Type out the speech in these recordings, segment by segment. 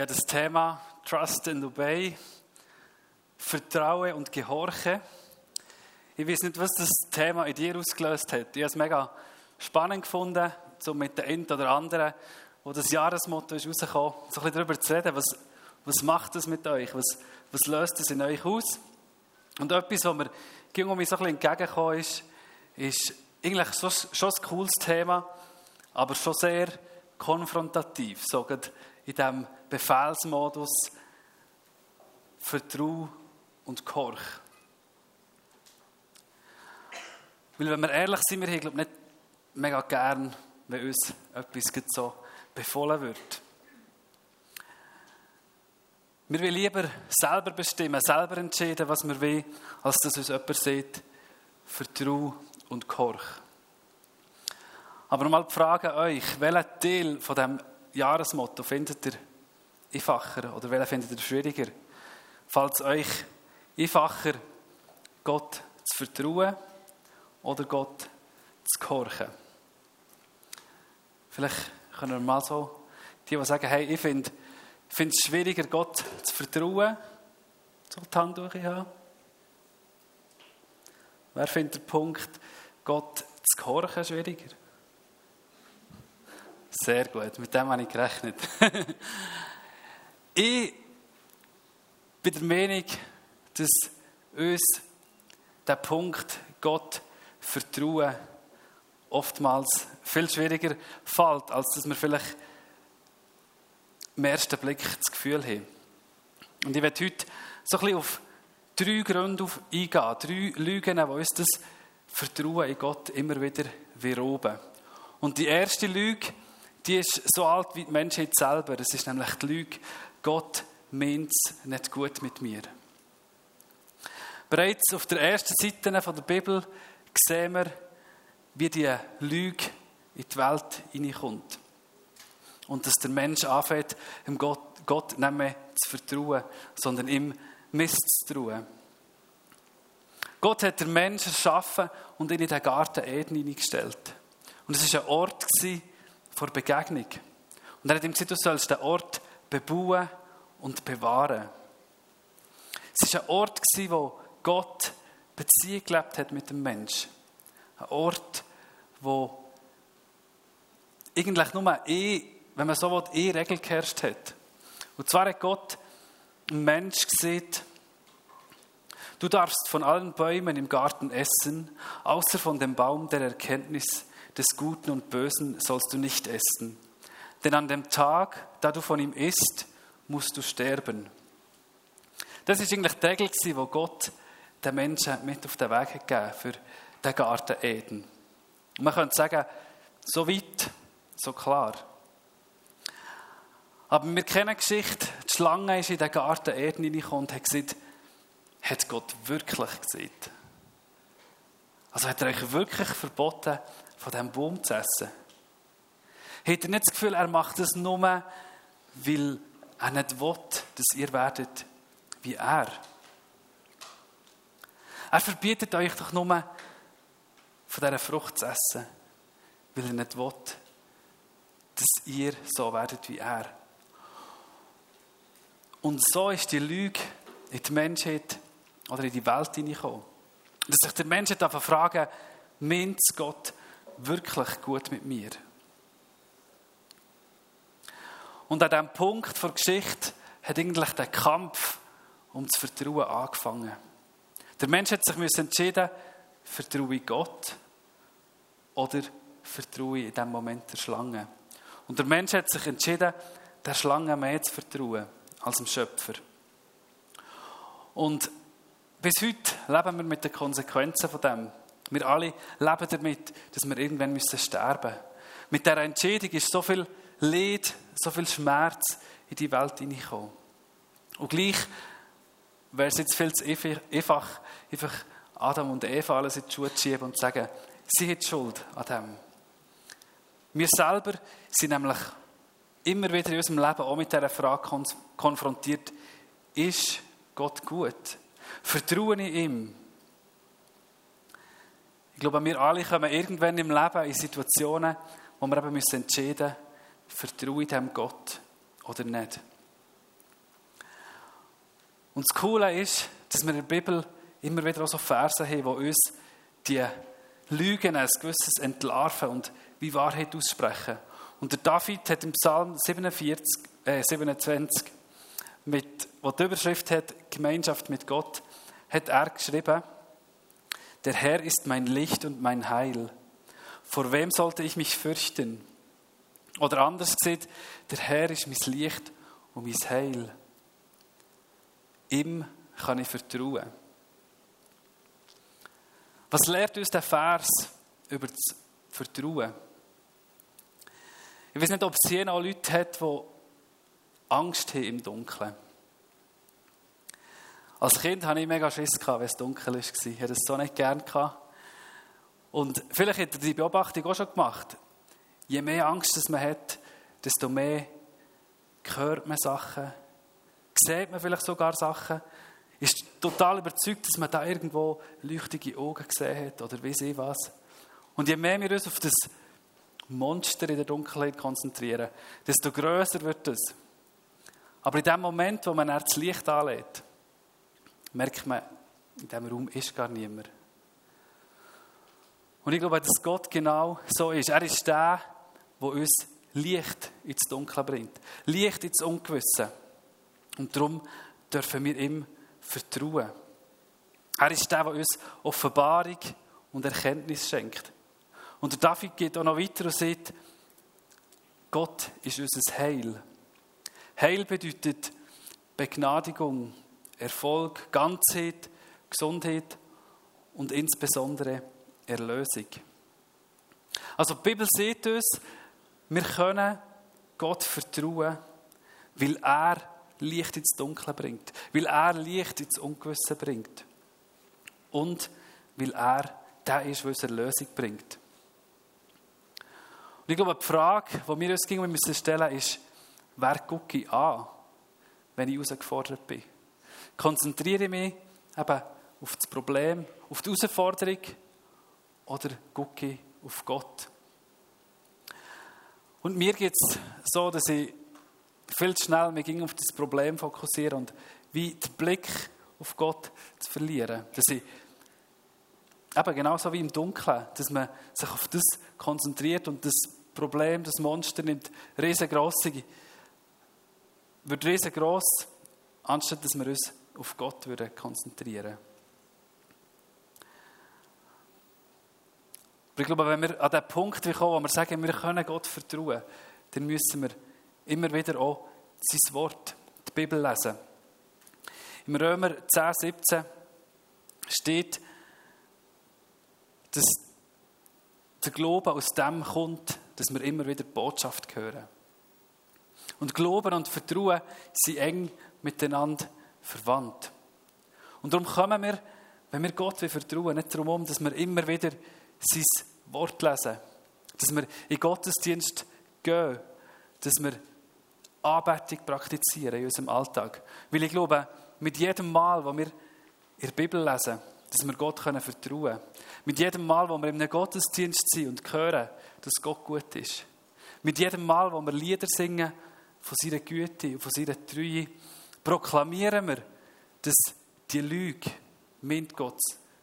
Habe das Thema Trust and Obey, Vertrauen und Gehorchen. Ich weiß nicht, was das Thema in dir ausgelöst hat. Ich habe es mega spannend gefunden, so mit der einen oder anderen, wo das Jahresmotto ist rausgekommen, so ein bisschen darüber zu reden, was, was macht das mit euch, was, was löst das in euch aus. Und etwas, was mir ging so ein bisschen entgegengekommen ist, ist eigentlich schon, schon ein cooles Thema, aber schon sehr konfrontativ, so in diesem Befehlsmodus Vertrau und Korch. Weil wenn wir ehrlich sind, wir haben glaube nicht mega gern, wenn uns etwas so befohlen wird. Wir wollen lieber selber bestimmen, selber entscheiden, was wir wollen, als dass uns jemand sagt, vertrau und Korch. Aber nochmal die Frage an euch, welchen Teil von diesem Jahresmotto findet ihr einfacher oder welchen findet ihr schwieriger? Fällt es euch einfacher, Gott zu vertrauen oder Gott zu gehorchen? Vielleicht können wir mal so, die, die sagen, hey, ich finde es schwieriger, Gott zu vertrauen, so die Hand durchhaben. Wer findet den Punkt, Gott zu gehorchen, schwieriger? Sehr gut, mit dem habe ich gerechnet. ich bin der Meinung, dass uns der Punkt Gott vertrauen oftmals viel schwieriger fällt, als dass wir vielleicht im ersten Blick das Gefühl haben. Und ich werde heute so ein bisschen auf drei Gründe eingehen, drei Lügen, die uns das Vertrauen in Gott immer wieder verroben. Und die erste Lüge, die ist so alt wie die Menschheit selber. Das ist nämlich die Lüge, Gott meint es nicht gut mit mir. Bereits auf der ersten Seite der Bibel sehen wir, wie die Lüge in die Welt hineinkommt. Und dass der Mensch anfängt, dem Gott, Gott nicht mehr zu vertrauen, sondern ihm misstrauen. Gott hat den Menschen erschaffen und ihn in den Garten Eden hineingestellt. Und es war ein Ort vor Begegnung. Und er hat ihm gesagt, du sollst den Ort bebauen und bewahren. Es war ein Ort, wo Gott Beziehung gelebt hat mit dem Menschen. Ein Ort, wo eigentlich nur eh, wenn man so will, eh Regel geherrscht hat. Und zwar hat Gott einen Mensch gesehen, du darfst von allen Bäumen im Garten essen, außer von dem Baum der Erkenntnis des Guten und Bösen sollst du nicht essen. Denn an dem Tag, da du von ihm isst, musst du sterben. Das ist eigentlich die Regel, die Gott den Menschen mit auf den Weg gegeben für den Garten Eden. Und man könnte sagen, so weit, so klar. Aber wir kennen die Geschichte, die Schlange ist in den Garten Eden hineingekommen und hat gesagt, hat Gott wirklich gesehen? Also hat er euch wirklich verboten, von diesem Baum zu essen? Hat er nicht das Gefühl, er macht es nur, weil er nicht will, dass ihr werdet wie er? Er verbietet euch doch nur, von dieser Frucht zu essen, weil er nicht will, dass ihr so werdet wie er. Und so ist die Lüge in die Menschheit oder in die Welt hineingekommen. Dass sich der Mensch fragen meint Gott wirklich gut mit mir? Und an diesem Punkt der Geschichte hat eigentlich der Kampf um das Vertrauen angefangen. Der Mensch hat sich entschieden, vertraue ich Gott oder vertraue ich in diesem Moment der Schlange. Und der Mensch hat sich entschieden, der Schlange mehr zu vertrauen als dem Schöpfer. Und bis heute leben wir mit den Konsequenzen von dem. Wir alle leben damit, dass wir irgendwann sterben müssen. Mit dieser Entscheidung ist so viel Leid, so viel Schmerz in die Welt hineingekommen. Und gleich wäre es jetzt viel zu einfach, einfach Adam und Eva alles in die Schuhe zu schieben und zu sagen, sie hat Schuld an dem. Wir selber sind nämlich immer wieder in unserem Leben auch mit dieser Frage konfrontiert, ist Gott gut? Vertraue ich ihm? glaube, wir alle kommen irgendwann im Leben in Situationen, wo wir eben müssen entscheiden müssen, vertraue ich dem Gott oder nicht. Und das Coole ist, dass wir in der Bibel immer wieder auch so Verse haben, die uns die Lügen, ein gewisses Entlarven und wie Wahrheit aussprechen. Und der David hat im Psalm 47, äh 27, mit, wo die Überschrift hat, Gemeinschaft mit Gott, hat er geschrieben, der Herr ist mein Licht und mein Heil. Vor wem sollte ich mich fürchten? Oder anders gesagt, der Herr ist mein Licht und mein Heil. Ihm kann ich vertrauen. Was lehrt uns der Vers über das Vertrauen? Ich weiß nicht, ob es hier noch Leute hat, die Angst haben im Dunkeln. Als Kind hatte ich mega Schiss, wenn es dunkel war. Ich hatte es so nicht gern. Und vielleicht hat er die Beobachtung auch schon gemacht. Je mehr Angst man hat, desto mehr hört man Sachen, sieht man vielleicht sogar Sachen, ist total überzeugt, dass man da irgendwo leuchtige Augen gesehen hat oder wie sie was. Und je mehr wir uns auf das Monster in der Dunkelheit konzentrieren, desto größer wird es. Aber in dem Moment, wo man das Licht anlädt, merkt man, in diesem Raum ist gar niemand. Und ich glaube, dass Gott genau so ist. Er ist der, der uns Licht ins Dunkle bringt. Licht ins Ungewisse. Und darum dürfen wir ihm vertrauen. Er ist der, der uns Offenbarung und Erkenntnis schenkt. Und der David geht auch noch weiter und sagt, Gott ist unser Heil. Heil bedeutet Begnadigung, Erfolg, Ganzheit, Gesundheit und insbesondere Erlösung. Also die Bibel sieht uns, wir können Gott vertrauen, weil er Licht ins Dunkle bringt, weil er Licht ins Ungewisse bringt und weil er der ist, der uns Erlösung bringt. Und ich glaube, die Frage, die wir uns stellen müssen, ist, wer gucke ich an, wenn ich herausgefordert bin? Konzentriere ich mich eben auf das Problem, auf die Herausforderung oder gucke ich auf Gott? Und mir geht es so, dass ich viel zu schnell mich auf das Problem fokussiere und wie den Blick auf Gott zu verlieren. Dass ich eben genauso wie im Dunkeln, dass man sich auf das konzentriert und das Problem, das Monster nimmt riesengroß, wird riesengroß, anstatt dass wir uns auf Gott konzentrieren würden. Aber ich glaube, wenn wir an den Punkt kommen, wo wir sagen, wir können Gott vertrauen, dann müssen wir immer wieder auch sein Wort, die Bibel lesen. Im Römer 10, 17 steht, dass der Glaube aus dem kommt, dass wir immer wieder die Botschaft hören. Und Glauben und Vertrauen sind eng miteinander verwandt. Und darum kommen wir, wenn wir Gott vertrauen, nicht darum dass wir immer wieder sein Wort lesen, dass wir in Gottesdienst gehen, dass wir Anbetung praktizieren in unserem Alltag. Weil ich glaube, mit jedem Mal, wo wir in der Bibel lesen, dass wir Gott können vertrauen können. Mit jedem Mal, wo wir in einem Gottesdienst sind und hören, dass Gott gut ist. Mit jedem Mal, wo wir Lieder singen von seiner Güte und von seiner Treue, proklamieren wir, dass die Lüge, meint Gott,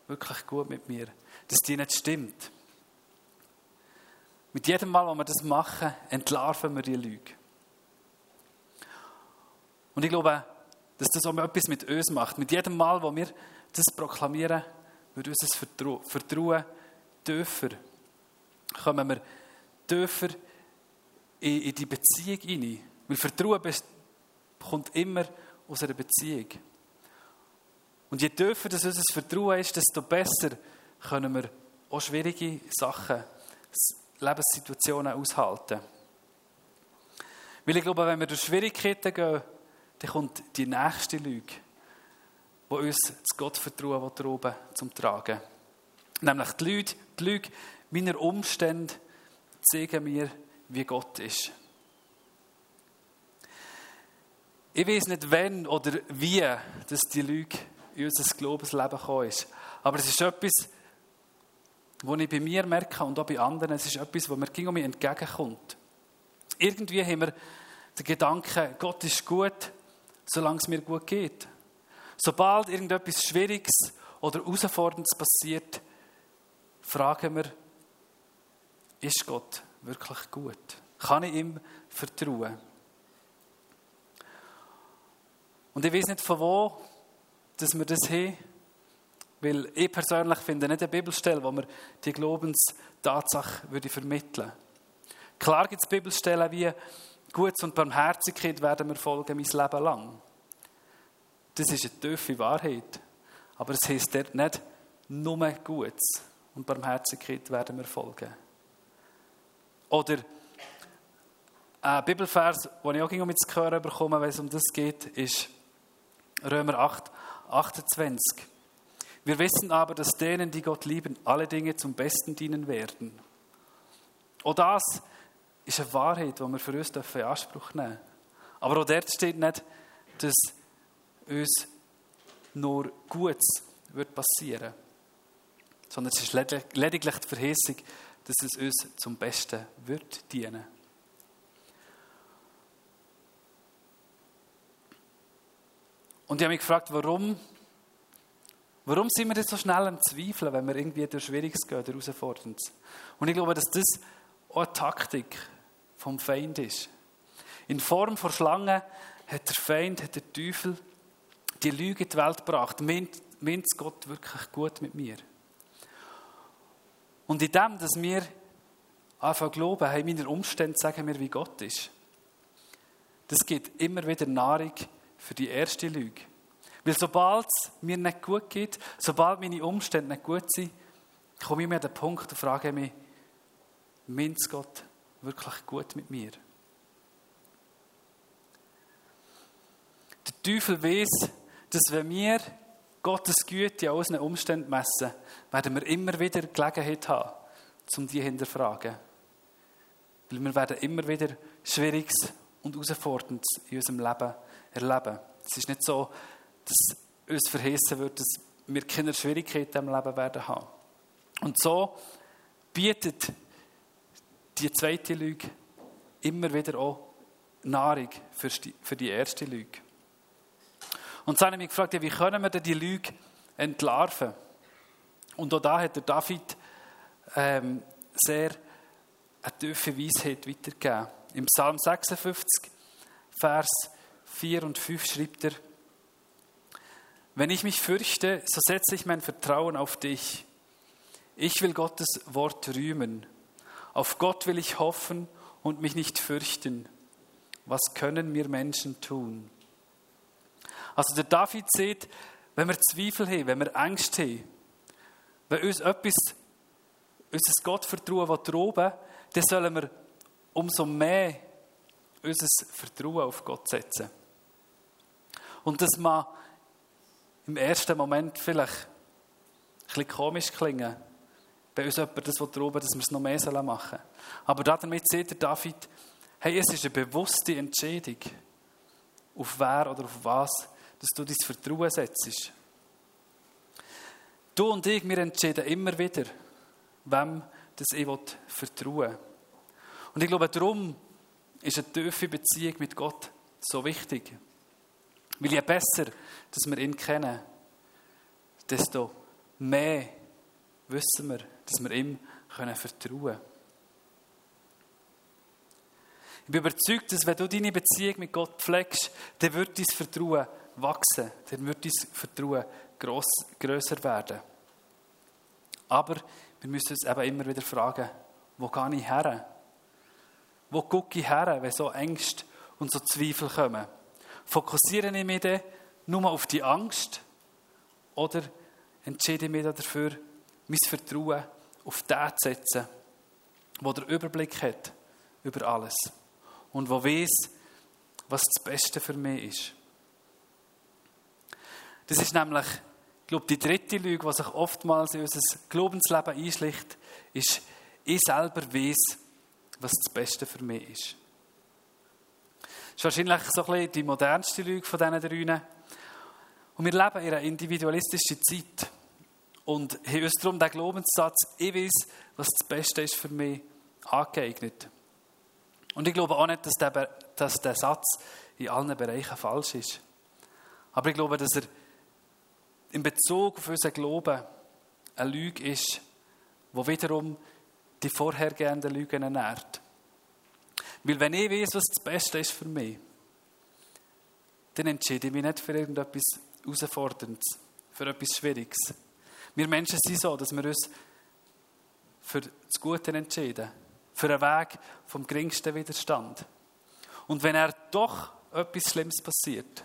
wirklich gut mit mir, dass die nicht stimmt. Mit jedem Mal, wo wir das machen, entlarven wir die Lüge. Und ich glaube, dass das auch etwas mit uns macht. Mit jedem Mal, wo wir das proklamieren, wird unser Vertrauen tiefer. Kommen wir tiefer in, in die Beziehung hinein. Weil Vertrauen kommt immer aus einer Beziehung. Und je tiefer das unser Vertrauen ist, desto besser können wir auch schwierige Sachen, Lebenssituationen aushalten. Weil ich glaube, wenn wir durch Schwierigkeiten gehen, dann kommt die nächste Lüge, die uns das Gottvertrauen oben zum Tragen Nämlich die Lüge, die Lüge meiner Umstände zeigen mir, wie Gott ist. Ich weiß nicht, wann oder wie dass die Lüge in unser Glaubensleben gekommen ist. Aber es ist etwas, was ich bei mir merke und auch bei anderen. Es ist etwas, was mir gegen mich entgegenkommt. Irgendwie haben wir den Gedanken, Gott ist gut, solange es mir gut geht. Sobald irgendetwas Schwieriges oder Herausforderndes passiert, fragen wir, ist Gott wirklich gut? Kann ich ihm vertrauen? Und ich weiß nicht, von wo dass wir das haben, weil ich persönlich finde nicht eine Bibelstelle, wo wir die Glaubenstatsache würde vermitteln Klar gibt es Bibelstellen wie Gutes und Barmherzigkeit werden wir folgen mein Leben lang. Das ist eine tiefe Wahrheit. Aber es heisst dort nicht, nur Gutes und Barmherzigkeit werden wir folgen. Oder ein Bibelvers, den ich auch mit zu hören bekomme, wenn es um das geht, ist Römer 8, 28. Wir wissen aber, dass denen, die Gott lieben, alle Dinge zum Besten dienen werden. Auch das ist eine Wahrheit, die wir für uns in Anspruch nehmen dürfen. Aber auch dort steht nicht, dass uns nur Gutes wird passieren sondern es ist lediglich die Verheißung, dass es uns zum Besten wird dienen. Und ich habe mich gefragt, warum, warum sind wir denn so schnell am Zweifeln, wenn wir irgendwie durch Schwieriges gehen, durch Herausforderndes? Und ich glaube, dass das auch eine Taktik vom Feind ist. In Form von Schlangen hat der Feind, hat der Teufel die Lüge in die Welt gebracht. Meint, meint Gott wirklich gut mit mir? Und in dem, dass wir anfangen glauben, haben meine Umstände sagen mir, wie Gott ist. Das gibt immer wieder Nahrung für die erste Lüge. Weil sobald es mir nicht gut geht, sobald meine Umstände nicht gut sind, komme ich mir an den Punkt und frage mich, meint Gott wirklich gut mit mir? Der Teufel weiß, dass wenn wir Gottes Güte an unseren Umständen messen, werden wir immer wieder Gelegenheit haben, um die hinterfragen. Weil wir werden immer wieder Schwieriges und Herausforderndes in unserem Leben erleben. Es ist nicht so, dass uns verheißen wird, dass wir keine Schwierigkeiten im Leben werden haben. Und so bietet die zweite Lüge immer wieder auch Nahrung für die erste Lüge. Und so habe ich mich gefragt, wie können wir denn die Lüge entlarven? Und auch da hat der David ähm, sehr eine tiefe Weisheit weitergegeben. Im Psalm 56, Vers 4 und 5 schreibt er, wenn ich mich fürchte, so setze ich mein Vertrauen auf dich. Ich will Gottes Wort rühmen. Auf Gott will ich hoffen und mich nicht fürchten. Was können mir Menschen tun? Also der David sieht, wenn wir Zweifel haben, wenn wir Angst haben, wenn uns etwas, unser Gottvertrauen droben dann sollen wir umso mehr unser Vertrauen auf Gott setzen. Und das mag im ersten Moment vielleicht ein bisschen komisch klingen, bei uns jemand das droben dass wir es noch mehr machen sollen. Aber damit sieht der David, hey, es ist eine bewusste Entscheidung, auf wer oder auf was dass du dein Vertrauen setzt. Du und ich, wir entscheiden immer wieder, wem das ich vertrauen will. Und ich glaube, darum ist eine tiefe Beziehung mit Gott so wichtig. Weil je besser, dass wir ihn kennen, desto mehr wissen wir, dass wir ihm vertrauen können. Ich bin überzeugt, dass wenn du deine Beziehung mit Gott pflegst, dann wird dein Vertrauen wachsen, dann wird dein Vertrauen gross, grösser werden. Aber wir müssen uns eben immer wieder fragen, wo gehe ich her? Wo gucke ich her, wenn so Ängste und so Zweifel kommen? Fokussiere ich mich dann nur auf die Angst oder entscheide ich mich dafür, mein Vertrauen auf den zu setzen, der den Überblick hat über alles und wo weiß, was das Beste für mich ist. Das ist nämlich, ich glaube, die dritte Lüge, die sich oftmals in unser Glaubensleben einschlicht, ist, ich selber weiß, was das Beste für mich ist. Ist wahrscheinlich so ein bisschen die modernste Lüge von diesen drei. Und wir leben in einer individualistischen Zeit und haben uns darum den Glaubenssatz, ich weiß, was das Beste ist für mich, angeeignet. Und ich glaube auch nicht, dass der, dass der Satz in allen Bereichen falsch ist. Aber ich glaube, dass er in Bezug auf unseren Glauben eine Lüge ist, wo wiederum die vorhergehenden Lügen ernährt. Weil wenn ich weiß, was das Beste ist für mich, dann entscheide ich mich nicht für irgendetwas Herausforderndes, für etwas Schwieriges. Wir Menschen sind so, dass wir uns für das Gute entscheiden, für einen Weg vom geringsten Widerstand. Und wenn er doch etwas Schlimmes passiert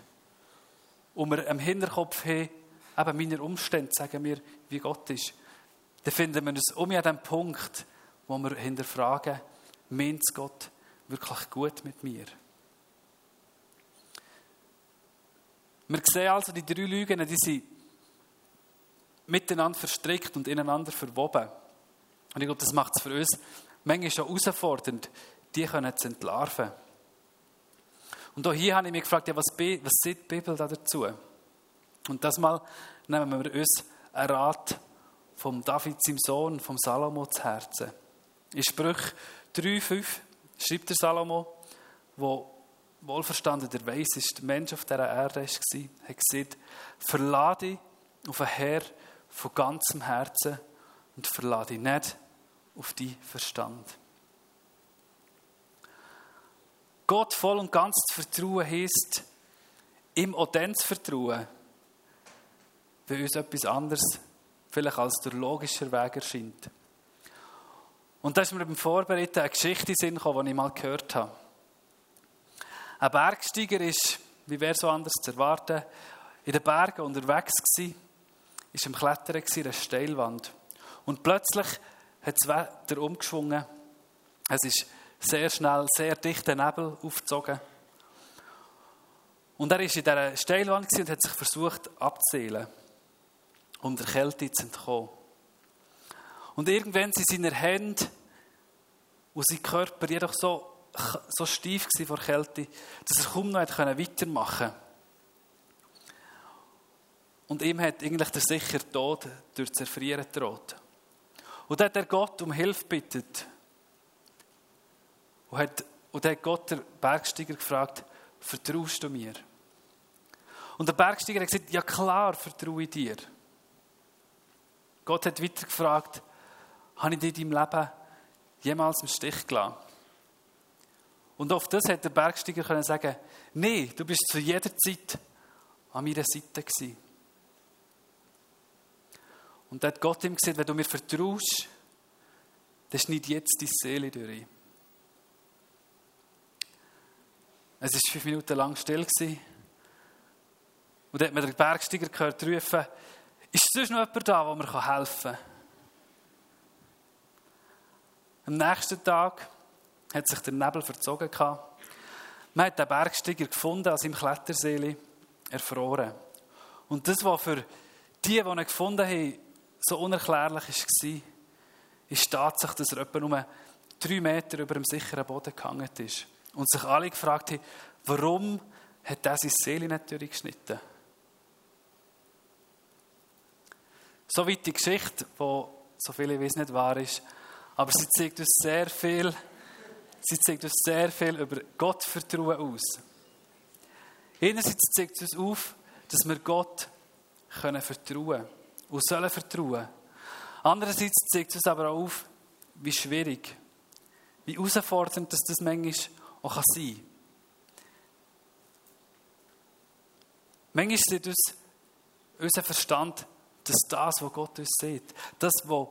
und wir im Hinterkopf haben, eben meine Umstände sagen mir, wie Gott ist, dann finden wir uns um an dem Punkt, wo wir hinterfragen, meint Gott wirklich gut mit mir? Wir sehen also, die drei Lügen, die sind miteinander verstrickt und ineinander verwoben. Und ich glaube, das macht es für uns manchmal schon herausfordernd, die können zu entlarven. Und auch hier habe ich mich gefragt, ja, was, was sagt die Bibel da dazu? Und das mal nehmen wir uns einen Rat vom David, seinem Sohn, vom Salomo zu Herzen. In Sprüch 3, 5 schreibt der Salomo, wo wohlverstanden der weiseste Mensch auf dieser Erde war, hat gesagt, verlade auf ein Herr von ganzem Herzen und verlade nicht auf deinen Verstand. Gott voll und ganz zu vertrauen heisst, ihm auch dann zu vertrauen, wenn uns etwas anderes vielleicht als der logische Weg erscheint. Und da ist mir beim Vorbereiten eine Geschichte in Sinn gekommen, die ich mal gehört habe. Ein Bergsteiger ist, wie wäre so anders zu erwarten, in den Bergen unterwegs gewesen, ist am Klettern gewesen, eine Steilwand. Und plötzlich hat das Wetter umgeschwungen. Es ist sehr schnell, sehr dichter Nebel aufgezogen. Und er ist in dieser Steilwand und hat sich versucht abzählen, um der Kälte zu entkommen. Und irgendwann sind seine Hände und sein Körper jedoch so, so steif vor Kälte, dass er kaum noch weitermachen konnte. Und ihm hat eigentlich der sichere Tod durch das Erfrieren droht. Und dann hat er Gott um Hilfe bittet. Und hat, und dann hat Gott der Bergsteiger gefragt, vertraust du mir? Und der Bergsteiger hat gesagt, ja klar, vertraue dir. Gott hat weiter gefragt, habe ich dich in deinem Leben jemals im Stich gelassen? Und auf das hat der Bergsteiger können sagen, nee, du bist zu jeder Zeit an meiner Seite gewesen. Und da hat Gott ihm gesagt, wenn du mir vertraust, dann schneid jetzt die Seele durch. Es war fünf Minuten lang still. Gewesen. Und dann hat man den Bergsteiger gehört rufen, ist sonst noch jemand da, der mir helfen kann? Am nächsten Tag hat sich der Nebel verzogen. Man hat den Bergsteiger gefunden an seinem Kletterseele, erfroren. Und das, was für die, die ihn gefunden haben, so unerklärlich war, ist die Tatsache, dass er etwa nur drei Meter über dem sicheren Boden gehangen ist. Und sich alle gefragt haben, warum hat er seine Seele nicht durchgeschnitten? Soweit die Geschichte, die, so viele wissen, nicht wahr ist, aber sie zeigt uns sehr viel, sie zeigt uns sehr viel über Gottvertrauen aus. Einerseits zeigt es uns auf, dass wir Gott können vertrauen und sollen vertrauen. Andererseits zeigt es uns aber auch auf, wie schwierig, wie herausfordernd dass das manchmal auch sein kann. Manchmal sieht uns unser Verstand, dass das, was Gott uns sieht, das, was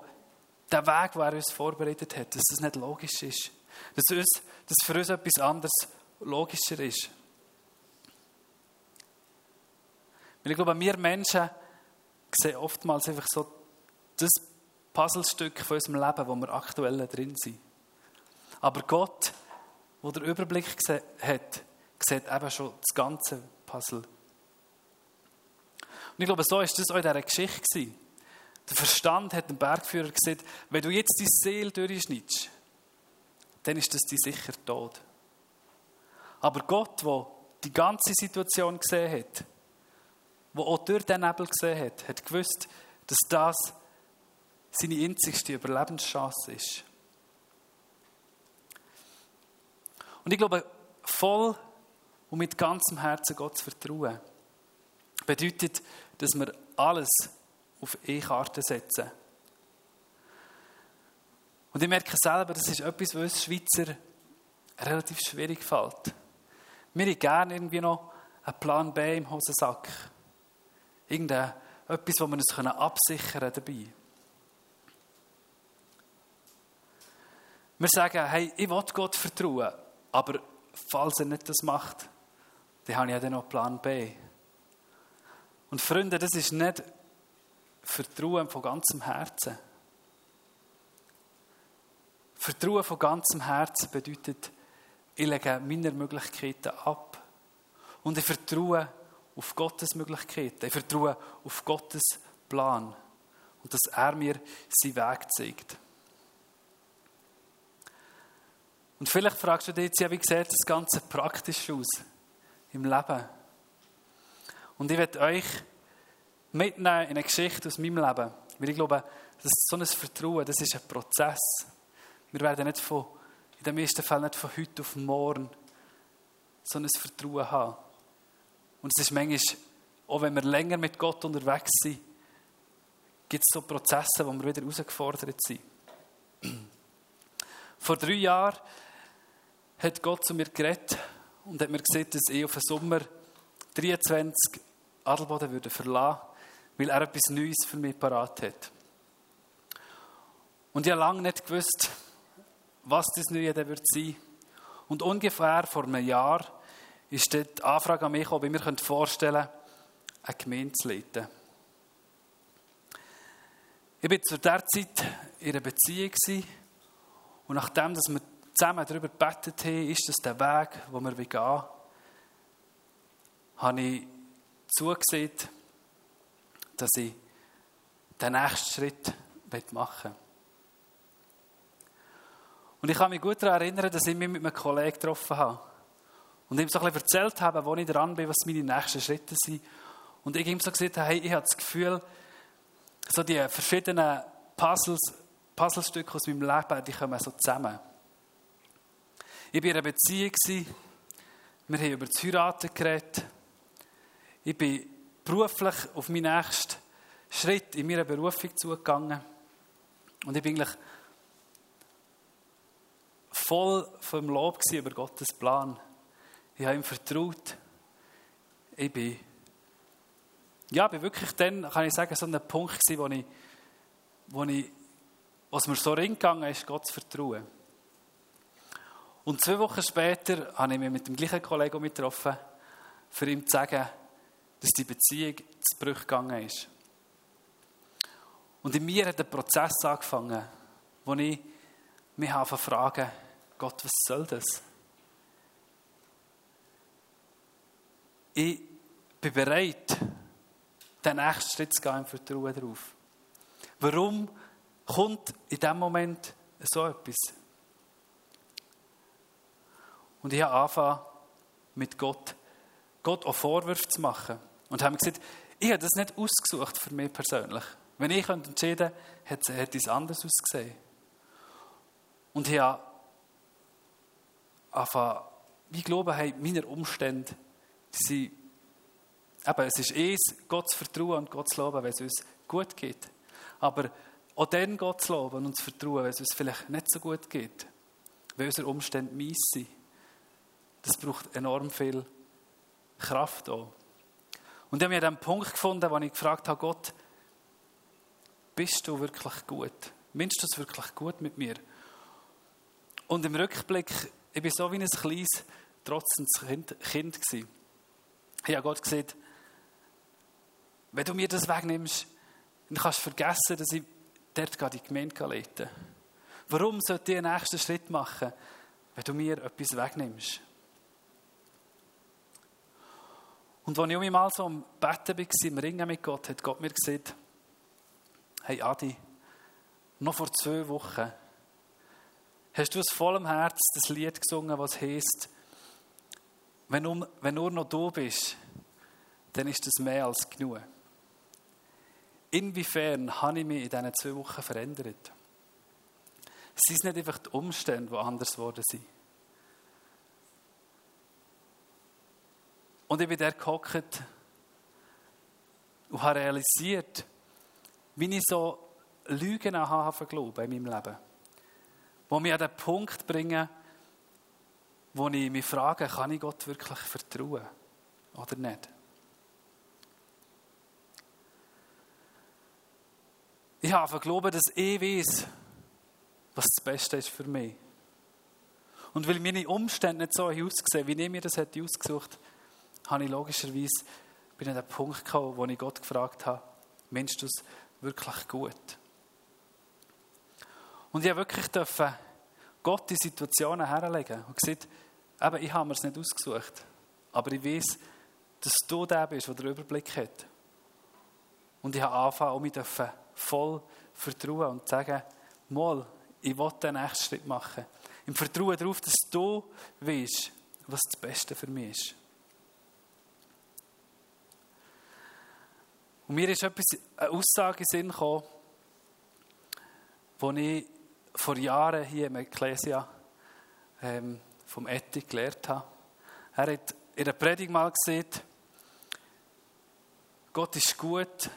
der Weg, den er uns vorbereitet hat, dass das nicht logisch ist. Dass, uns, dass für uns etwas anderes logischer ist. Weil ich glaube, wir Menschen sehen oftmals einfach so das Puzzlestück von unserem Leben, wo wir aktuell drin sind. Aber Gott, der den Überblick hat, sieht eben schon das ganze Puzzle. Und ich glaube, so war das auch in dieser Geschichte. Der Verstand hat dem Bergführer gesagt, wenn du jetzt die Seele durchschnittst, dann ist das die sicher tot. Aber Gott, der die ganze Situation gesehen hat, der auch durch den Nebel gesehen hat, hat gewusst, dass das seine einzigste Überlebenschance ist. Und ich glaube, voll und mit ganzem Herzen Gott zu vertrauen, bedeutet, dass wir alles auf E-Karte setzen. Und ich merke selber, das ist etwas, was uns Schweizer relativ schwierig fällt. Wir haben gerne irgendwie noch einen Plan B im Hosensack. Irgendetwas, wo wir uns absichern dabei. Wir sagen, hey, ich will Gott vertrauen, aber falls er nicht das macht, dann habe ich ja dann noch Plan B. Und Freunde, das ist nicht Vertrauen von ganzem Herzen. Vertrauen von ganzem Herzen bedeutet, ich lege meine Möglichkeiten ab. Und ich vertraue auf Gottes Möglichkeiten. Ich vertraue auf Gottes Plan. Und dass er mir seinen Weg zeigt. Und vielleicht fragst du dich jetzt, ja, wie sieht das Ganze praktisch aus im Leben? Und ich werde euch mitnehmen in eine Geschichte aus meinem Leben. Weil ich glaube, das ist so ein Vertrauen, das ist ein Prozess. Wir werden nicht von, in den meisten Fällen nicht von heute auf morgen so ein Vertrauen haben. Und es ist manchmal, auch wenn wir länger mit Gott unterwegs sind, gibt es so Prozesse, wo wir wieder herausgefordert sind. Vor drei Jahren hat Gott zu mir geredet und hat mir gesagt, dass ich auf den Sommer 23 Adelboden würde verlassen, weil er etwas Neues für mich parat hat. Und ich habe lange nicht gewusst, was das Neue dann wird sein. Und ungefähr vor einem Jahr ist die Anfrage an mich, ob ich mir vorstellen könnte, eine Gemeinde zu leiten. Ich war zu dieser Zeit in einer Beziehung und nachdem, dass wir zusammen darüber gebetet haben, ist das der Weg, wo wir gehen wollen, habe ich zugesehen, dass ich den nächsten Schritt machen will. Und ich kann mich gut daran erinnern, dass ich mich mit einem Kollegen getroffen habe. Und ihm so ein bisschen erzählt habe, wo ich dran bin, was meine nächsten Schritte sind. Und ich ihm so gesagt habe, hey, ich habe das Gefühl, so die verschiedenen Puzzles, Puzzlestücke aus meinem Leben, die kommen so zusammen. Ich war in einer Beziehung, wir haben über das Heiraten geredet. Ich bin beruflich auf meinen nächsten Schritt in meiner Berufung zugegangen. Und ich bin eigentlich voll vom Lob über Gottes Plan. Ich habe ihm vertraut. Ich bin, ja, bin wirklich dann, kann ich sagen, so ein Punkt gewesen, wo ich, wo ich, was mir so reingegangen ist, Gott zu vertrauen. Und zwei Wochen später habe ich mich mit dem gleichen Kollegen getroffen, für ihm zu sagen, dass die Beziehung zu Bruch gegangen ist. Und in mir hat der Prozess angefangen, wo ich mich habe fragen, Gott, was soll das? Ich bin bereit, den nächsten Schritt zu gehen im Vertrauen darauf. Warum kommt in diesem Moment so etwas? Und ich habe angefangen, mit Gott, Gott auch Vorwürfe zu machen. Und habe gesagt, ich habe das nicht ausgesucht für mich persönlich. Wenn ich entschieden hätte, hätte es anders ausgesehen. Und ich habe angefangen, wie glaube ich, meine Umstände, sind, eben, es ist es, Gott zu vertrauen und Gott zu loben, wenn es uns gut geht. Aber auch dann Gott zu loben und zu vertrauen, wenn es uns vielleicht nicht so gut geht, weil unsere Umstände mies sind das braucht enorm viel Kraft auch. Und ich habe an dem Punkt gefunden, wo ich gefragt habe, Gott, bist du wirklich gut? Meinst du es wirklich gut mit mir? Und im Rückblick, ich war so wie ein kleines, trotzendes Kind, kind gewesen. Ich habe Gott gesagt, wenn du mir das wegnimmst, dann kannst du vergessen, dass ich dort die Gemeinde leiten kann. Warum sollte ich den nächsten Schritt machen, wenn du mir etwas wegnimmst? Und als ich um mal so am Betten war, im Ringen mit Gott, hat Gott mir gesagt, hey Adi, noch vor zwei Wochen hast du aus vollem Herz das Lied gesungen, was heißt, wenn, um, wenn nur noch du bist, dann ist das mehr als genug. Inwiefern habe ich mich in diesen zwei Wochen verändert? Es sind nicht einfach die Umstände, die anders geworden sind. Und ich bin der gehockt und habe realisiert, wie ich so Lügen habe glauben in meinem Leben. Die mich an den Punkt bringen, wo ich mich frage, kann ich Gott wirklich vertrauen oder nicht? Ich habe glauben, dass ich weiß, was das Beste ist für mich. Und weil meine Umstände nicht so ausgesehen wie ich mir das hätte ausgesucht habe ich logischerweise bin an den Punkt gekommen, wo ich Gott gefragt habe, meinst du es wirklich gut? Und ich habe wirklich dürfen Gott die Situationen herlegen und gesagt, eben, ich habe mir es nicht ausgesucht, aber ich weiß, dass du der bist, der den Überblick hat. Und ich habe angefangen, um mich voll vertrauen und sagen, mal, ich will den nächsten Schritt machen. Im Vertrauen darauf, dass du weißt, was das Beste für mich ist. Und mir ist etwas, eine Aussage in Sinn gekommen, die ich vor Jahren hier im Ecclesia ähm, vom Eti gelernt habe. Er hat in einer Predigt mal gesagt, Gott ist gut,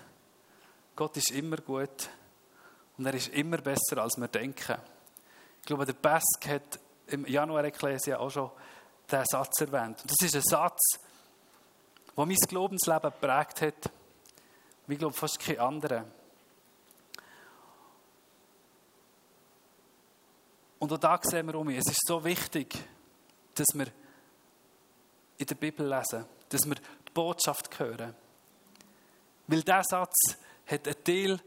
Gott ist immer gut und er ist immer besser, als wir denken. Ich glaube, der Besk hat im Januar Ecclesia auch schon diesen Satz erwähnt. Und das ist ein Satz, der mein Glaubensleben geprägt hat, wie glaube fast kein anderer. Und auch da sehen wir um es ist so wichtig, dass wir in der Bibel lesen, dass wir die Botschaft hören. Weil dieser Satz hat einen Teil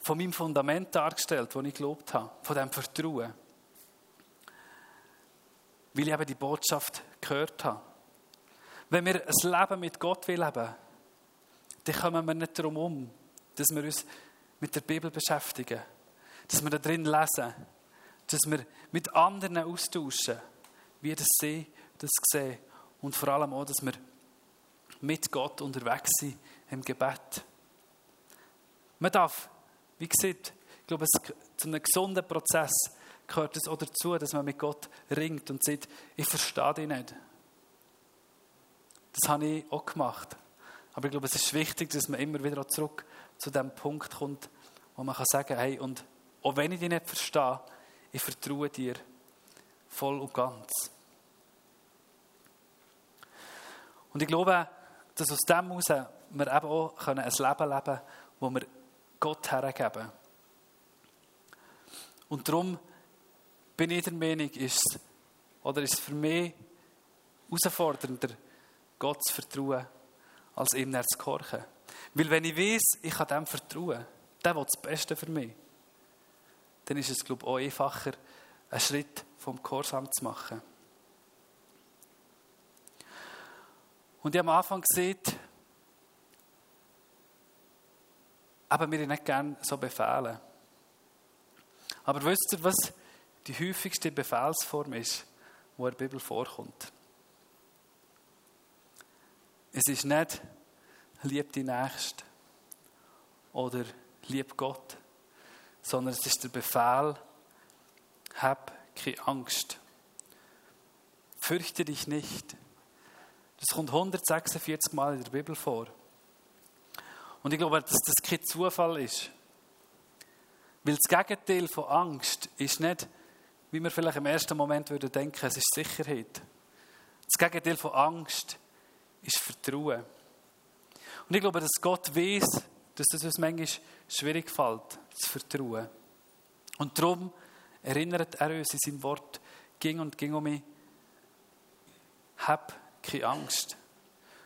von meinem Fundament dargestellt, das ich gelobt habe, von diesem Vertrauen. Weil ich eben die Botschaft gehört habe. Wenn wir ein Leben mit Gott leben wollen, dann kommen wir nicht darum um, dass wir uns mit der Bibel beschäftigen, dass wir da drin lesen, dass wir mit anderen austauschen, wie das sie das sehen und vor allem auch, dass wir mit Gott unterwegs sind im Gebet. Man darf, wie gesagt, ich glaube, zu einem gesunden Prozess gehört es auch dazu, dass man mit Gott ringt und sagt, ich verstehe dich nicht. Das habe ich auch gemacht. Aber ich glaube, es ist wichtig, dass man immer wieder zurück zu dem Punkt kommt, wo man kann sagen, hey, und auch wenn ich dich nicht verstehe, ich vertraue dir voll und ganz. Und ich glaube, dass aus dem heraus wir eben auch ein Leben leben können, wo wir Gott hergeben. Und darum bin ich der Meinung, ist, oder ist es für mich herausfordernder, Gott zu vertrauen, als ihm zu gehorchen. Weil wenn ich weiß, ich kann dem vertrauen, der will das Beste für mich, dann ist es, glaube ich, auch einfacher, einen Schritt vom Gehorsam zu machen. Und ich habe am Anfang gesehen, aber wir nicht gerne so befehlen. Aber wisst ihr, was die häufigste Befehlsform ist, wo in der Bibel vorkommt? Es ist nicht, lieb die Nächste oder lieb Gott, sondern es ist der Befehl, hab keine Angst. Fürchte dich nicht. Das kommt 146 Mal in der Bibel vor. Und ich glaube, dass das kein Zufall ist. Weil das Gegenteil von Angst ist nicht, wie wir vielleicht im ersten Moment würden denken, es ist Sicherheit. Das Gegenteil von Angst ist Vertrauen. Und ich glaube, dass Gott weiß, dass es uns manchmal schwierig fällt, zu vertrauen. Und darum erinnert er uns in seinem Wort, ging und ging um mich, hab keine Angst,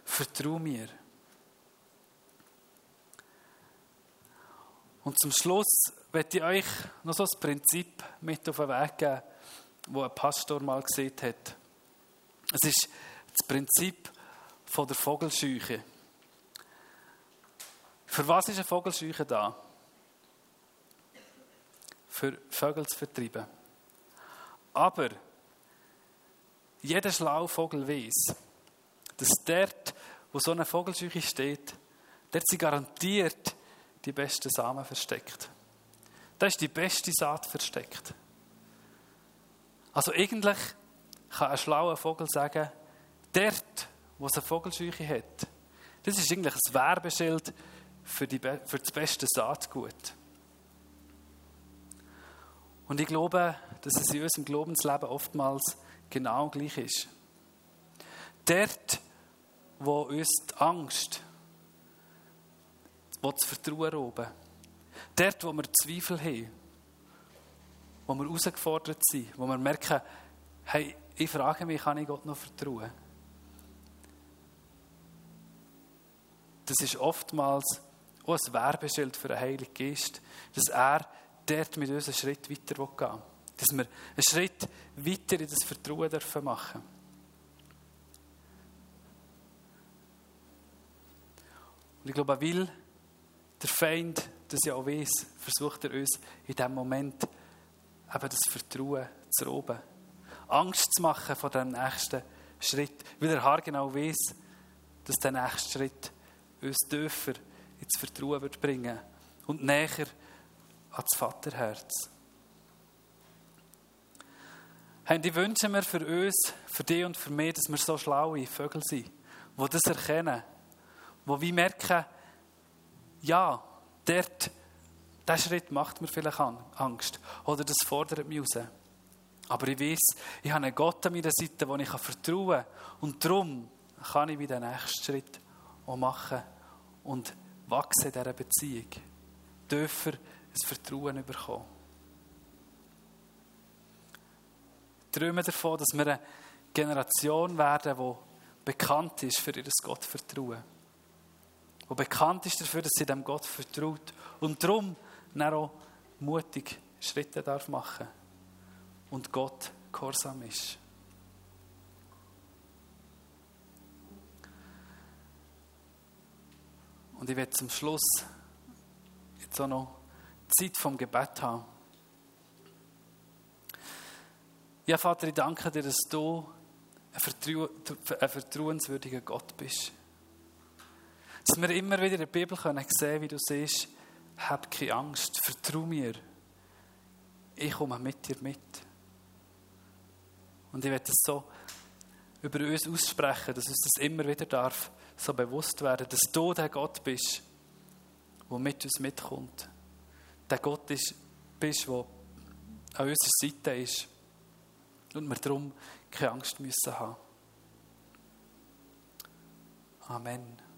vertrau mir. Und zum Schluss möchte ich euch noch so ein Prinzip mit auf den Weg geben, das ein Pastor mal gesehen hat. Es ist das Prinzip von der Vogelscheuche. Für was ist eine Vogelscheuche da? Für Vögel zu vertreiben. Aber jeder schlaue Vogel weiß, dass dort, wo so eine Vogelscheuche steht, dort sie garantiert die besten Samen versteckt. Da ist die beste Saat versteckt. Also eigentlich kann ein schlauer Vogel sagen, dort, wo es eine Vogelscheuche hat, Das ist eigentlich ein Werbeschild für, die, für das beste Saatgut. Und ich glaube, dass es in unserem Glaubensleben oftmals genau gleich ist. Dort, wo uns die Angst, wo das Vertrauen oben, dort, wo wir Zweifel haben, wo wir herausgefordert sind, wo wir merken, hey, ich frage mich, kann ich Gott noch vertrauen? Das ist oftmals auch ein Werbeschild für den Heiligen Geist, dass er dort mit uns einen Schritt weiter gehen will. Dass wir einen Schritt weiter in das Vertrauen dürfen machen Und ich glaube, weil der Feind das ja auch weiß, versucht er uns in diesem Moment eben das Vertrauen zu roben. Angst zu machen vor dem nächsten Schritt, weil er haargenau weiß, dass der nächste Schritt uns tiefer ins Vertrauen bringen und näher ans Vaterherz. Hey, ich wünsche mir für uns, für dich und für mich, dass wir so schlaue Vögel sind, die das erkennen, die wie merken, ja, dort der Schritt macht mir vielleicht Angst oder das fordert mich raus. Aber ich weiß, ich habe einen Gott an meiner Seite, wo ich vertrauen kann. Und darum kann ich wieder den nächsten Schritt machen und wachsen in dieser Beziehung. Dürfen ein Vertrauen bekommen. Ich träume davon, dass wir eine Generation werden, die bekannt ist für ihr Gottvertrauen. Die bekannt ist dafür, dass sie dem Gott vertraut. Und darum auch mutig Schritte darf machen und Gott gehorsam ist. Und ich werde zum Schluss jetzt auch noch Zeit vom Gebet haben. Ja, Vater, ich danke dir, dass du ein, Vertrau ein vertrauenswürdiger Gott bist. Dass wir immer wieder in der Bibel sehen können, wie du siehst, hab keine Angst, vertrau mir. Ich komme mit dir mit. Und ich werde das so über uns aussprechen, dass uns das immer wieder darf so bewusst werden, dass du der Gott bist, der mit uns mitkommt. Der Gott ist, bist, der an unserer Seite ist. Und wir darum keine Angst müssen haben. Amen.